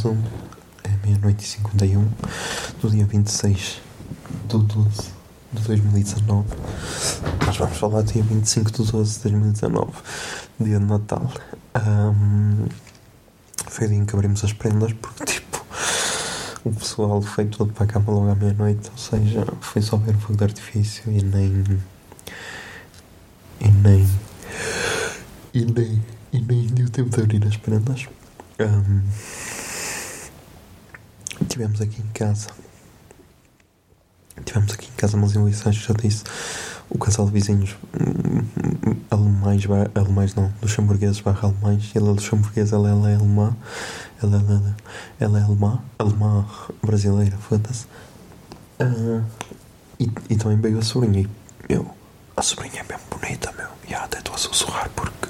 Olá Zoom, é meia-noite e 51 do dia 26 do 12 de 2019. Nós vamos falar dia 25 do 12 de 2019, dia de Natal. Ahm, foi o dia em que abrimos as prendas porque, tipo, o pessoal foi todo para a cama logo à meia-noite, ou seja, foi só ver o fogo de artifício e nem. e nem. e nem. e nem deu tempo de abrir as prendas. Ahm, Tivemos aqui em casa. Tivemos aqui em casa, mas eu isso acho que já disse. O casal de vizinhos hum, alemães, alemães não, luxemburgueses barra alemães. Ele é luxemburguês, ela, ela é alemã. Ela, ela, ela é alemã. Alemã brasileira, foda-se. Ah, e, e também veio a sobrinha. E a sobrinha é bem bonita, meu. E até estou a sussurrar porque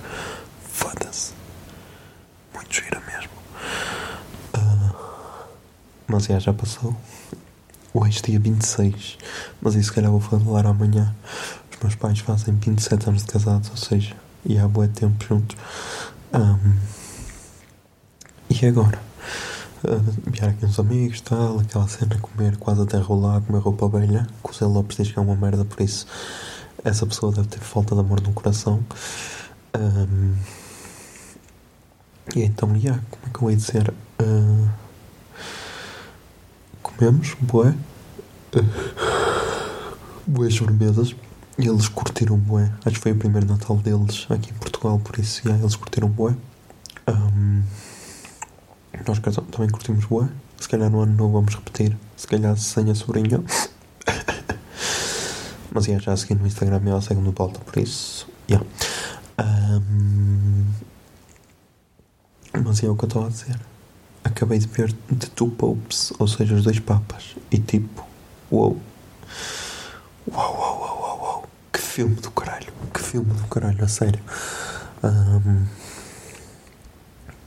foda-se. Muito gira mesmo. Ah, mas já, já passou. Hoje, dia 26. Mas isso, se calhar, vou falar amanhã. Os meus pais fazem 27 anos de casados, ou seja, e há bué tempo juntos. Ahm, e agora? Uh, vieram aqui uns amigos, tal, aquela cena, comer quase até rolar, comer roupa velha. Que o Zé Lopes diz que é uma merda, por isso essa pessoa deve ter falta de amor no coração. Ahm, e então, já, como é que eu ia dizer? Ah, comemos. Uh, bué sobremesas. E eles curtiram bué. Acho que foi o primeiro Natal deles aqui em Portugal, por isso, já, eles curtiram bué. Ahm, nós também curtimos bué. Se calhar no ano novo vamos repetir. Se calhar sem a sobrinha. Mas já, já a seguir no Instagram e ela segue no volta, por isso, já. Ahm, mas é o que eu estava a dizer. Acabei de ver The Two Popes, ou seja, os dois papas. E tipo, uou. Uau, uau, uau, uau. Que filme do caralho. Que filme do caralho, a sério. Ahm,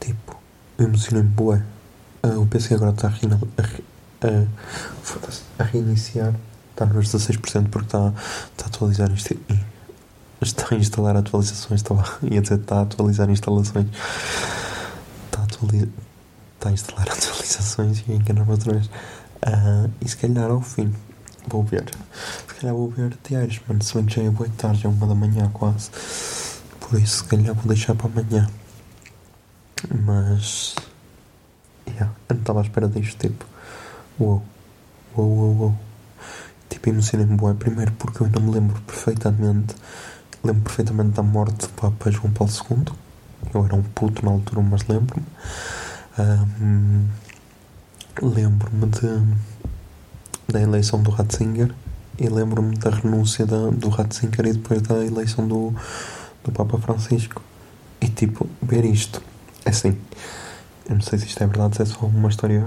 tipo, emocionei-me bué. Ah, o PC agora está a, reina- a, a, a reiniciar. Está nos 16% porque está, está a atualizar isto. Está a instalar atualizações. Estava ia dizer está a atualizar instalações. Está a, atuali- está a instalar atualizações e enganar-me outra vez. Ah, e se calhar ao fim vou ver. Se calhar vou ver diários, mano. Se bem que já é boa tarde, é uma da manhã quase. Por isso, se calhar vou deixar para amanhã. Mas. Yeah, eu não estava à espera disto, tipo. Uou. Uou, uou, uou. Tipo, emocionei-me bué. Primeiro porque eu ainda me lembro perfeitamente. Lembro perfeitamente da morte do Papa João Paulo II. Eu era um puto na altura, mas lembro-me. Ahm, lembro-me de, da eleição do Ratzinger e lembro-me da renúncia da, do Ratzinger e depois da eleição do, do Papa Francisco. E tipo, ver isto, é assim, eu não sei se isto é verdade, se é só uma história,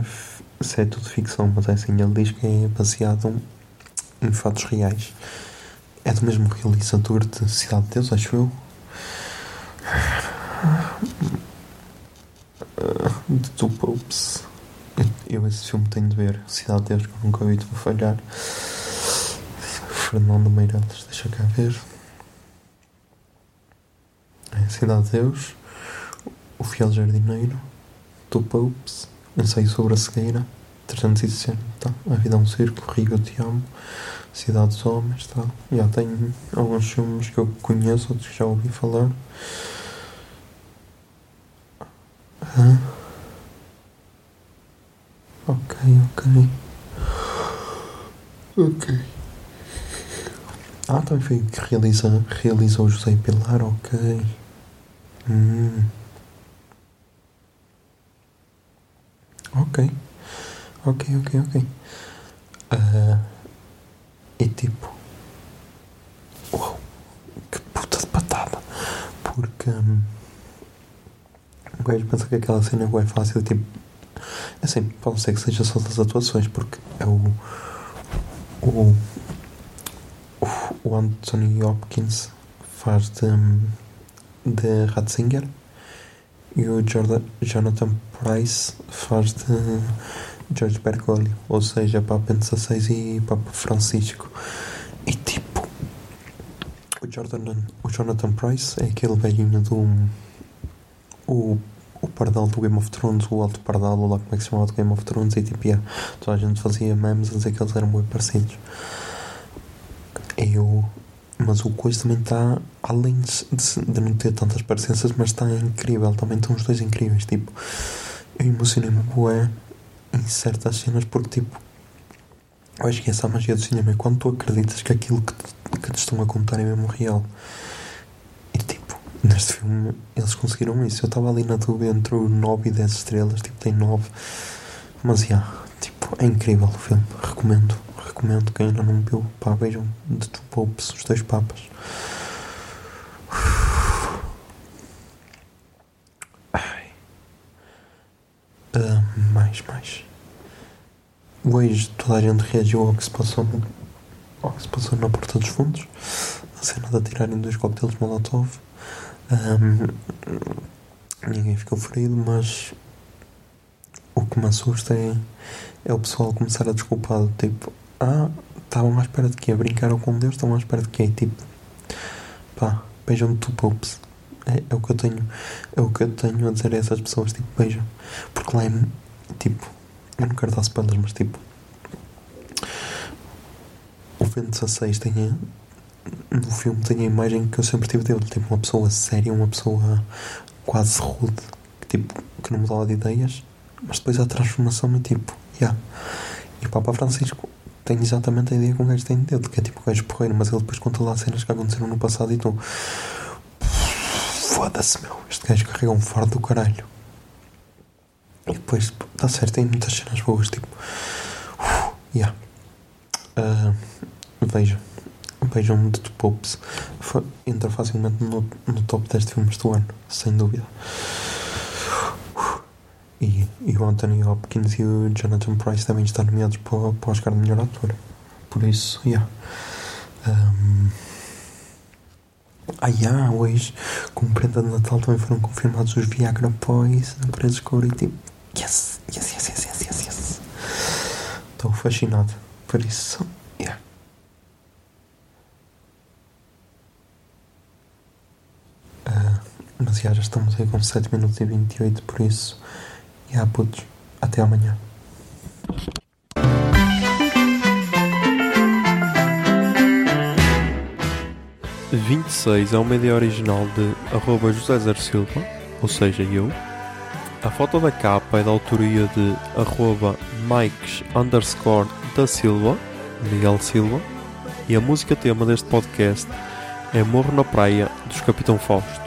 se é tudo ficção, mas é assim, ele diz que é baseado em fatos reais. É do mesmo realizador de Cidade de Deus, acho eu. De Two Popes. Eu, esse filme tenho de ver. Cidade de Deus, que eu nunca ouvi, vou falhar. Fernando Meirelles, deixa cá ver. É Cidade de Deus. O Fiel Jardineiro. Two Popes. Ensaio sobre a cegueira. 360. Tá? A vida é um circo. Rigo, eu te amo. Cidade dos Homens. Tá? Já tenho alguns filmes que eu conheço, outros que já ouvi falar. Hã? Ok. Ok. Ah, também foi que realiza, realizou José Pilar, ok. Hum. Ok. Ok, ok, ok. Ah, e tipo. Uau! Que puta de patada! Porque. o gajo pensa que aquela cena é fácil, tipo. Assim, pode ser que seja só das atuações, porque é o. O. o- Anthony Hopkins faz de. hum, de Ratzinger e o Jordan, Jonathan Price faz de George Bergoglio, ou seja, Papa XVI e Papa Francisco. E tipo, o, Jordan, o Jonathan Price é aquele velhinho do. O, o pardal do Game of Thrones, o alto pardal, ou lá como é que se chamava do Game of Thrones, e tipo, yeah, toda a gente fazia memes a dizer que eles eram muito parecidos. Eu. Mas o coisa também está, além de, de- não ter tantas parecenças, mas está incrível. Também estão os dois incríveis. Tipo, eu emocionei-me bué em certas cenas porque, tipo, eu acho que essa é a magia do cinema é quando tu acreditas que aquilo que te, que te estão a contar é mesmo real. Neste filme eles conseguiram isso. Eu estava ali na dúvida entre o 9 e 10 estrelas, tipo, tem 9. Mas, já, tipo, é incrível o filme. Recomendo, recomendo. Quem ainda não viu, pá, vejam de Two Popes, os dois papas. Ai. Ah, mais, mais. Hoje toda a gente reagiu ao que se passou, ao que se passou na Porta dos Fundos. A cena de atirarem dois coquetéis Molotov. Ahm, ninguém ficou ferido, mas o que me assusta é, é o pessoal começar a desculpar. Tipo, ah, estavam à espera de quê? Brincaram com Deus, estavam à espera de quê? Tipo, pá, beijam tu popes. É, é o que eu tenho, é o que eu tenho a dizer a essas pessoas, tipo, beijam. Porque lá é, tipo, eu não quero dar spoilers, mas tipo, o Vento 16 tem no filme tem a imagem que eu sempre tive dele, tipo, uma pessoa séria, uma pessoa quase rude, que, tipo, que não mudava de ideias, mas depois a transformação é tipo, yeah. E o Papa Francisco tem exatamente a ideia que um gajo tem dele, que é tipo um gajo porreiro, mas ele depois conta lá cenas que aconteceram no passado e tu. Foda-se, meu. Este gajo carrega um fardo do caralho. E depois, está certo, tem muitas cenas boas, tipo. Uf, yeah. Ah, vejam. Vejam de Popes. Entra facilmente no, no top 10 de filmes do ano, sem dúvida. E, e o Anthony Hopkins e o Jonathan Price devem estar nomeados para, para o Oscar de melhor ator. Por isso, yeah. Um, ah, yeah, hoje, como prenda de Natal, também foram confirmados os Viagra Boys, com e tipo, yes, yes, yes, yes, yes, yes. Estou fascinado. Por isso, yeah. Ah, mas já, já estamos aí com 7 minutos e 28, por isso, yeah, putos, até amanhã. e 26 é uma ideia original de arroba José Zer Silva, ou seja, eu. A foto da capa é da autoria de arroba Mikes underscore da Silva, Miguel Silva. E a música tema deste podcast é Morro na Praia, dos Capitão Fausto.